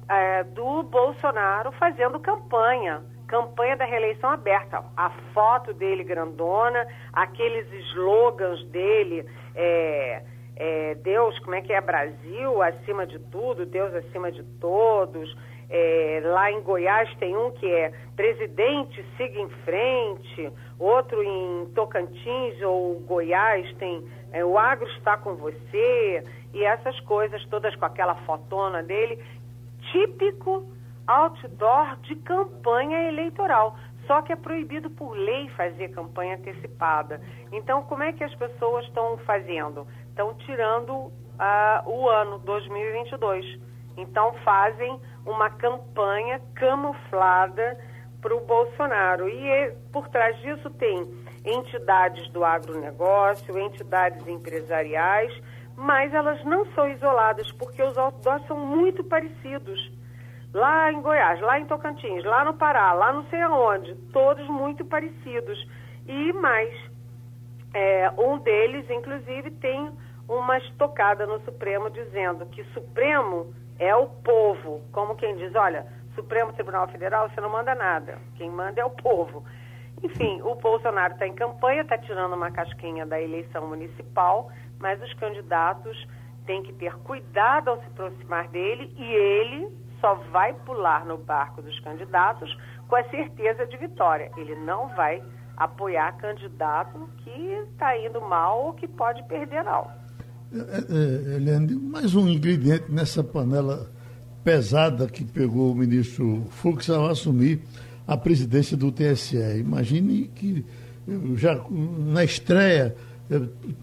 é, do Bolsonaro fazendo campanha, campanha da reeleição aberta. A foto dele grandona, aqueles slogans dele, é, é, Deus, como é que é Brasil acima de tudo, Deus acima de todos. É, lá em Goiás tem um que é presidente siga em frente, outro em Tocantins ou Goiás tem é, o agro está com você e essas coisas todas com aquela fotona dele, típico outdoor de campanha eleitoral. Só que é proibido por lei fazer campanha antecipada. Então, como é que as pessoas estão fazendo? Estão tirando uh, o ano 2022. Então fazem uma campanha camuflada para o Bolsonaro. E por trás disso tem entidades do agronegócio, entidades empresariais, mas elas não são isoladas, porque os outdoors são muito parecidos. Lá em Goiás, lá em Tocantins, lá no Pará, lá não sei aonde, todos muito parecidos. E mais, é, um deles, inclusive, tem uma estocada no Supremo dizendo que Supremo é o povo, como quem diz, olha, Supremo Tribunal Federal, você não manda nada, quem manda é o povo. Enfim, o Bolsonaro está em campanha, está tirando uma casquinha da eleição municipal, mas os candidatos têm que ter cuidado ao se aproximar dele e ele só vai pular no barco dos candidatos com a certeza de vitória. Ele não vai apoiar candidato que está indo mal ou que pode perder, não. É, é, Eliane, mais um ingrediente nessa panela pesada que pegou o ministro Fux ao assumir a presidência do TSE. Imagine que já na estreia é,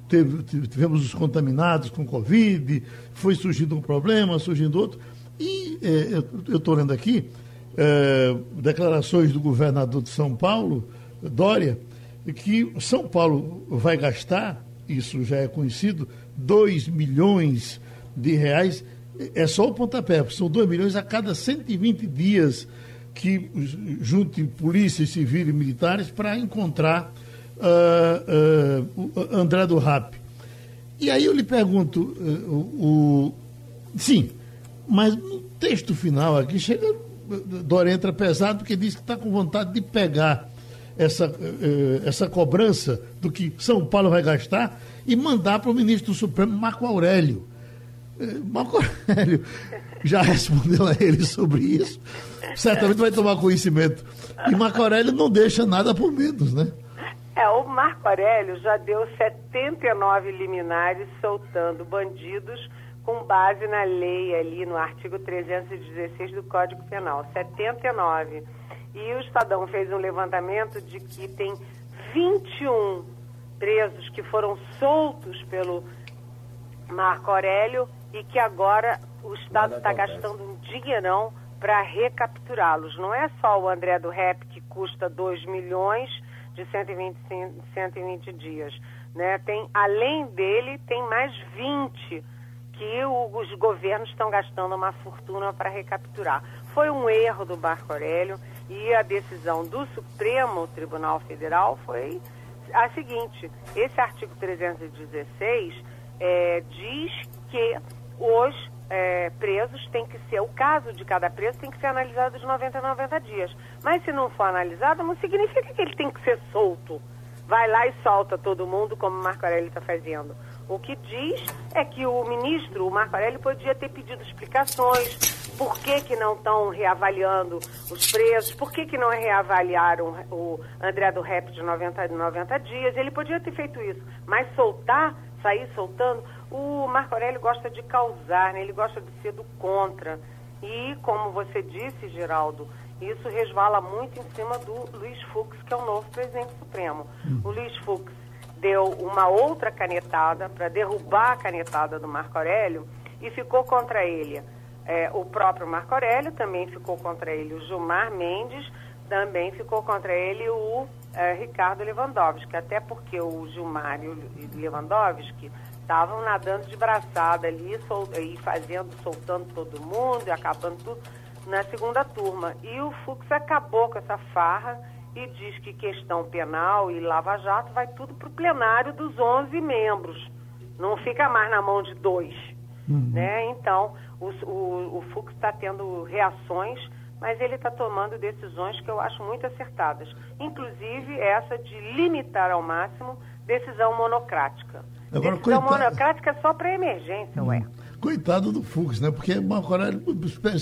teve, tivemos os contaminados com Covid, foi surgindo um problema, surgindo outro. E é, eu estou lendo aqui é, declarações do governador de São Paulo, Dória, que São Paulo vai gastar, isso já é conhecido, 2 milhões de reais é só o pontapé, são 2 milhões a cada 120 dias que junte polícia civil e militares para encontrar uh, uh, André do Rap. E aí eu lhe pergunto, uh, o, sim, mas no texto final aqui chega, Dória entra pesado porque diz que está com vontade de pegar essa, essa cobrança do que São Paulo vai gastar e mandar para o ministro do Supremo, Marco Aurélio. Marco Aurélio já respondeu a ele sobre isso. Certamente vai tomar conhecimento. E Marco Aurélio não deixa nada por menos, né? É, o Marco Aurélio já deu 79 liminares soltando bandidos com base na lei ali no artigo 316 do Código Penal. 79. E o Estadão fez um levantamento de que tem 21 presos que foram soltos pelo Marco Aurélio e que agora o Estado está gastando um dinheirão para recapturá-los. Não é só o André do Rep que custa 2 milhões de 120, 120 dias. Né? Tem, além dele, tem mais 20 que o, os governos estão gastando uma fortuna para recapturar. Foi um erro do Marco Aurélio e a decisão do Supremo Tribunal Federal foi a seguinte: esse artigo 316 é, diz que os é, presos tem que ser, o caso de cada preso tem que ser analisado de 90 a 90 dias. Mas se não for analisado, não significa que ele tem que ser solto. Vai lá e solta todo mundo, como Marco Aurélio está fazendo. O que diz é que o ministro, o Marco Aurélio, podia ter pedido explicações, por que, que não estão reavaliando os presos, por que, que não reavaliaram o André do Rep de 90 90 dias. Ele podia ter feito isso, mas soltar, sair soltando, o Marco Aurélio gosta de causar, né? ele gosta de ser do contra. E, como você disse, Geraldo, isso resvala muito em cima do Luiz Fux, que é o novo presidente supremo. O Luiz Fux deu uma outra canetada para derrubar a canetada do Marco Aurélio e ficou contra ele é, o próprio Marco Aurélio, também ficou contra ele o Gilmar Mendes, também ficou contra ele o é, Ricardo Lewandowski, até porque o Gilmar e o Lewandowski estavam nadando de braçada ali sol, e fazendo, soltando todo mundo e acabando tudo na segunda turma. E o Fux acabou com essa farra e diz que questão penal e lava-jato vai tudo para o plenário dos 11 membros. Não fica mais na mão de dois. Uhum. Né? Então, o, o, o Fux está tendo reações, mas ele está tomando decisões que eu acho muito acertadas. Inclusive essa de limitar ao máximo decisão monocrática. Agora, Decisão coitado... monocrática é só para emergência, ué. Coitado do Fux, né? Porque Marco Aurélio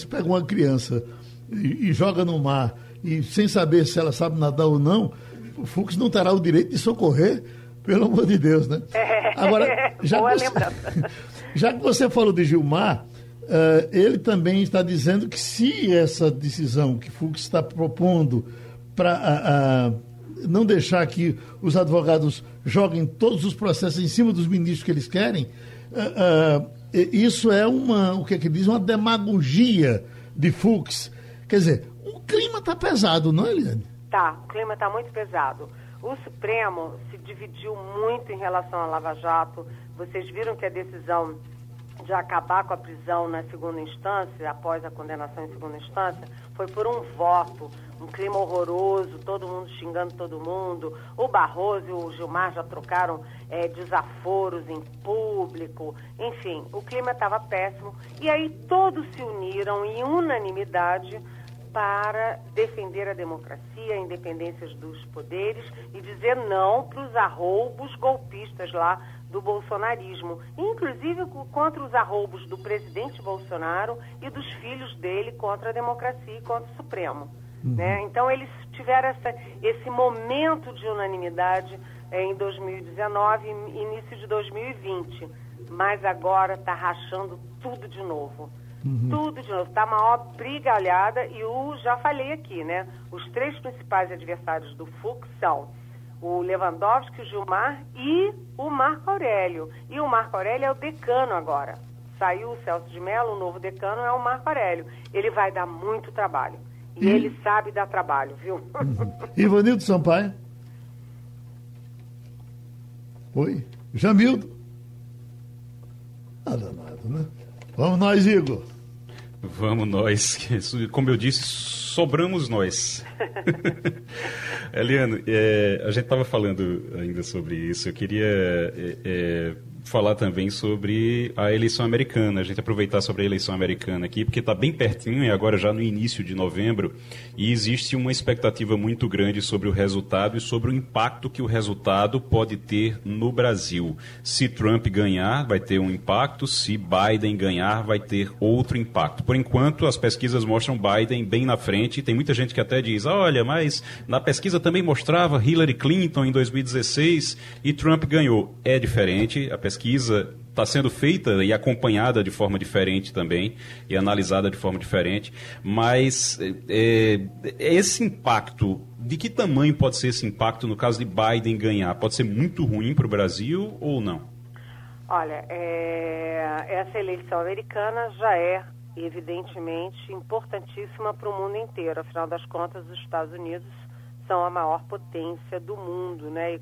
pega uma criança e, e, joga no mar e sem saber se ela sabe nadar ou não, o Fux não terá o direito de socorrer, pelo amor de Deus, né? Agora, já, que você, já que você falou de Gilmar, uh, ele também está dizendo que se essa decisão que Fux está propondo para uh, uh, não deixar que os advogados joguem todos os processos em cima dos ministros que eles querem, uh, uh, isso é uma, o que é que diz, uma demagogia de Fux. Quer dizer, o clima está pesado, não é, Eliane? Tá, o clima está muito pesado. O Supremo se dividiu muito em relação à Lava Jato. Vocês viram que a decisão de acabar com a prisão na segunda instância, após a condenação em segunda instância, foi por um voto um clima horroroso, todo mundo xingando todo mundo. O Barroso e o Gilmar já trocaram é, desaforos em público. Enfim, o clima estava péssimo. E aí todos se uniram em unanimidade para defender a democracia, a independência dos poderes e dizer não para os arroubos golpistas lá do bolsonarismo, inclusive contra os arroubos do presidente Bolsonaro e dos filhos dele contra a democracia e contra o Supremo. Uhum. Né? Então, eles tiveram essa, esse momento de unanimidade é, em 2019 e início de 2020. Mas agora está rachando tudo de novo. Uhum. Tudo de novo. Está maior brigalhada e o, já falei aqui, né? Os três principais adversários do Fux são o Lewandowski, o Gilmar e o Marco Aurélio. E o Marco Aurélio é o decano agora. Saiu o Celso de Mello, o novo decano é o Marco Aurélio. Ele vai dar muito trabalho. E, e ele sabe dar trabalho, viu? Uhum. Ivanildo Sampaio. Oi. Jamildo. Nada, nada, né? Vamos nós, Igor. Vamos nós. Como eu disse, sobramos nós. Eliano, é, a gente estava falando ainda sobre isso. Eu queria é, é, falar também sobre a eleição americana. A gente aproveitar sobre a eleição americana aqui, porque está bem pertinho e agora já no início de novembro, e existe uma expectativa muito grande sobre o resultado e sobre o impacto que o resultado pode ter no Brasil. Se Trump ganhar, vai ter um impacto, se Biden ganhar, vai ter outro impacto. Por enquanto, as pesquisas mostram Biden bem na frente. Tem muita gente que até diz: olha, mas na pesquisa também mostrava Hillary Clinton em 2016 e Trump ganhou. É diferente, a pesquisa está sendo feita e acompanhada de forma diferente também e analisada de forma diferente, mas é, é, esse impacto, de que tamanho pode ser esse impacto no caso de Biden ganhar? Pode ser muito ruim para o Brasil ou não? Olha, é, essa eleição americana já é evidentemente importantíssima para o mundo inteiro. Afinal das contas, os Estados Unidos são a maior potência do mundo, né?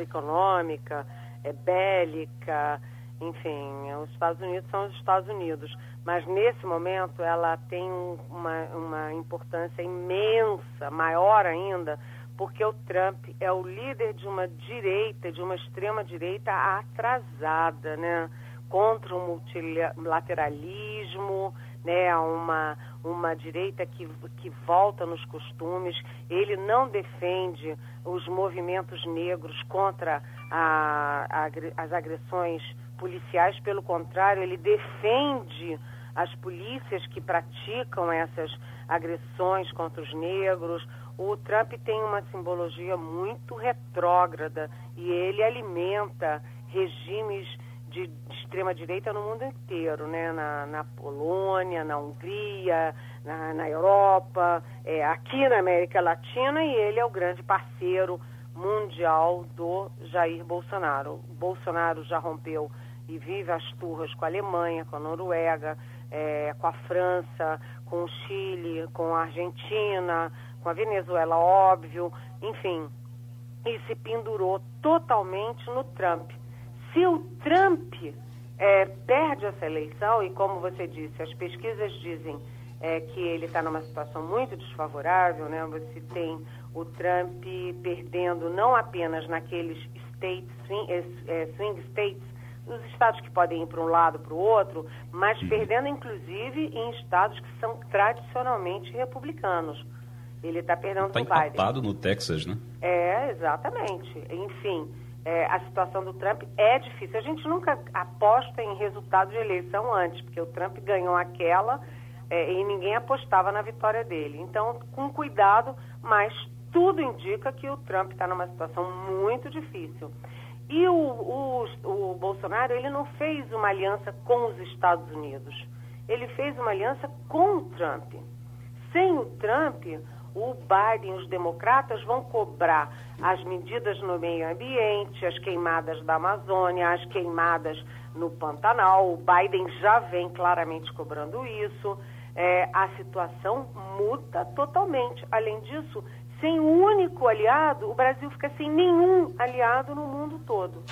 econômica, é bélica, enfim, os Estados Unidos são os Estados Unidos. Mas nesse momento ela tem uma, uma importância imensa, maior ainda, porque o Trump é o líder de uma direita, de uma extrema direita atrasada, né? Contra o multilateralismo, né? Uma, uma direita que, que volta nos costumes. Ele não defende os movimentos negros contra a, a, as agressões policiais, pelo contrário, ele defende as polícias que praticam essas agressões contra os negros. O Trump tem uma simbologia muito retrógrada e ele alimenta regimes de, de extrema-direita no mundo inteiro, né? na, na Polônia, na Hungria, na, na Europa, é, aqui na América Latina, e ele é o grande parceiro mundial do Jair Bolsonaro. Bolsonaro já rompeu e vive as turras com a Alemanha, com a Noruega, é, com a França, com o Chile, com a Argentina, com a Venezuela, óbvio, enfim, e se pendurou totalmente no Trump. Se o Trump é, perde essa eleição, e como você disse, as pesquisas dizem é, que ele está numa situação muito desfavorável, né? Você tem o Trump perdendo não apenas naqueles states, swing, é, é, swing states, os estados que podem ir para um lado para o outro, mas uhum. perdendo inclusive em estados que são tradicionalmente republicanos. Ele está perdendo tá o Biden. Está no Texas, né? É, exatamente. Enfim, é, a situação do Trump é difícil. A gente nunca aposta em resultado de eleição antes, porque o Trump ganhou aquela é, e ninguém apostava na vitória dele. Então, com cuidado, mas tudo indica que o Trump está numa situação muito difícil. E o, o, o Bolsonaro, ele não fez uma aliança com os Estados Unidos. Ele fez uma aliança com o Trump. Sem o Trump, o Biden e os democratas vão cobrar as medidas no meio ambiente, as queimadas da Amazônia, as queimadas no Pantanal. O Biden já vem claramente cobrando isso. É, a situação muda totalmente. Além disso, sem um único aliado, o Brasil fica sem nenhum aliado no mundo todo.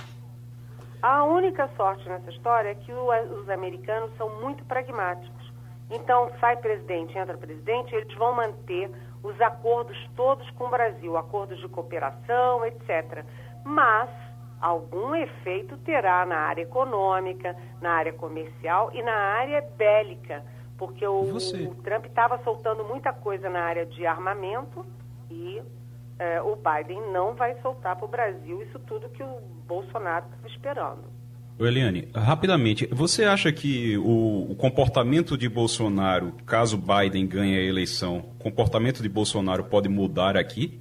A única sorte nessa história é que os americanos são muito pragmáticos. Então, sai presidente, entra presidente, eles vão manter os acordos todos com o Brasil, acordos de cooperação, etc. Mas algum efeito terá na área econômica, na área comercial e na área bélica, porque o, o Trump estava soltando muita coisa na área de armamento e é, o Biden não vai soltar para o Brasil isso tudo que o Bolsonaro estava esperando. Eliane, rapidamente, você acha que o, o, comportamento de Bolsonaro, caso Biden ganhe a eleição, o comportamento de Bolsonaro pode mudar aqui?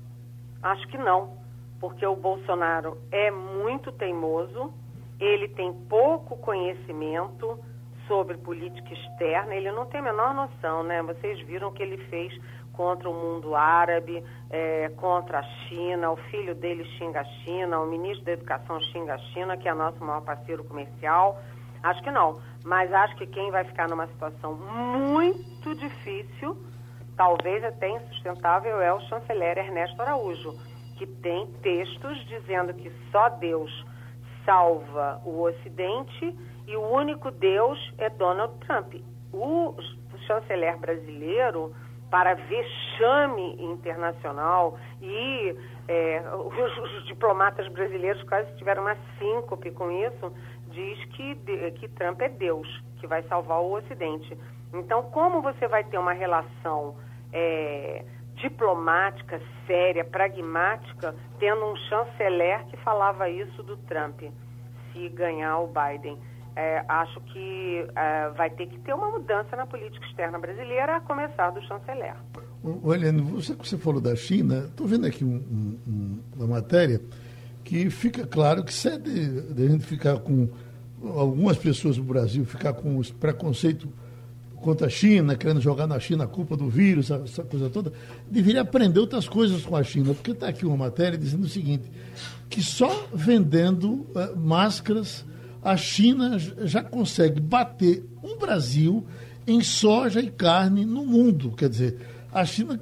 Acho que não, porque o Bolsonaro é muito teimoso, ele tem pouco conhecimento sobre política externa, ele não tem a menor noção, né? Vocês viram o que ele fez contra o mundo árabe, é, contra a China, o filho dele xinga a China, o ministro da Educação xinga a China, que é nosso maior parceiro comercial. Acho que não, mas acho que quem vai ficar numa situação muito difícil, talvez até insustentável, é o chanceler Ernesto Araújo, que tem textos dizendo que só Deus salva o Ocidente e o único Deus é Donald Trump. O chanceler brasileiro, para vexame internacional e é, os, os, diplomatas brasileiros quase tiveram uma síncope com isso, diz que, que Trump é Deus, que vai salvar o Ocidente. Então, como você vai ter uma relação é, diplomática, séria, pragmática, tendo um chanceler que falava isso do Trump, se ganhar o Biden? É, acho que é, vai ter que ter uma mudança na política externa brasileira, a começar do chanceler. O Helene, você, você falou da China, estou vendo aqui um, um, uma matéria que fica claro que se é de, de a gente ficar com algumas pessoas no Brasil ficar com os preconceito contra a China, querendo jogar na China a culpa do vírus, essa coisa toda, deveria aprender outras coisas com a China, porque está aqui uma matéria dizendo o seguinte, que só vendendo uh, máscaras a China já consegue bater um Brasil em soja e carne no mundo. Quer dizer, a China,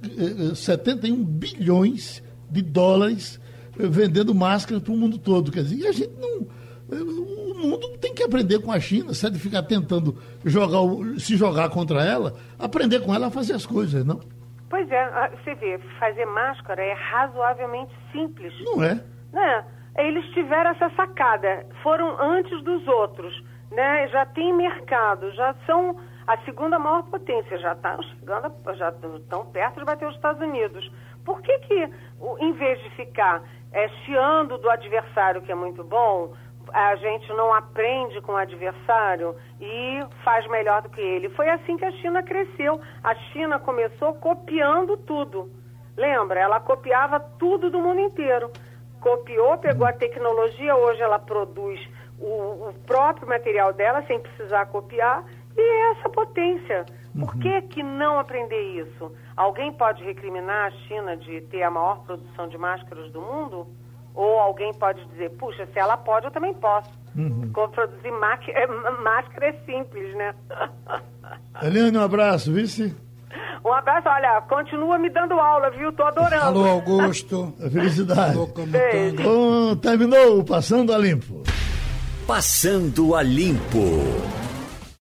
71 eh, bilhões de dólares eh, vendendo máscaras para o mundo todo. Quer dizer, e a gente não o mundo tem que aprender com a China, se é de ficar tentando jogar, se jogar contra ela, aprender com ela a fazer as coisas, não? Pois é, você vê, fazer máscara é razoavelmente simples. Não é? Né? Eles tiveram essa sacada, foram antes dos outros, né? Já tem mercado, já são a segunda maior potência, já estão chegando, já estão perto de bater os Estados Unidos. Por que que, em vez de ficar é, chiando do adversário, que é muito bom, a gente não aprende com o adversário e faz melhor do que ele. Foi assim que a China cresceu. A China começou copiando tudo. Lembra? Ela copiava tudo do mundo inteiro. Copiou, pegou a tecnologia, hoje ela produz o, o próprio material dela sem precisar copiar e é essa potência. Por uhum. que, que não aprender isso? Alguém pode recriminar a China de ter a maior produção de máscaras do mundo? Ou alguém pode dizer, puxa, se ela pode, eu também posso. Uhum. Produzir é, máscara é simples, né? Eliane, um abraço, vice. Um abraço, olha, continua me dando aula, viu? Tô adorando. Alô, Augusto. Felicidade. Bom, terminou o Passando a Limpo. Passando a Limpo.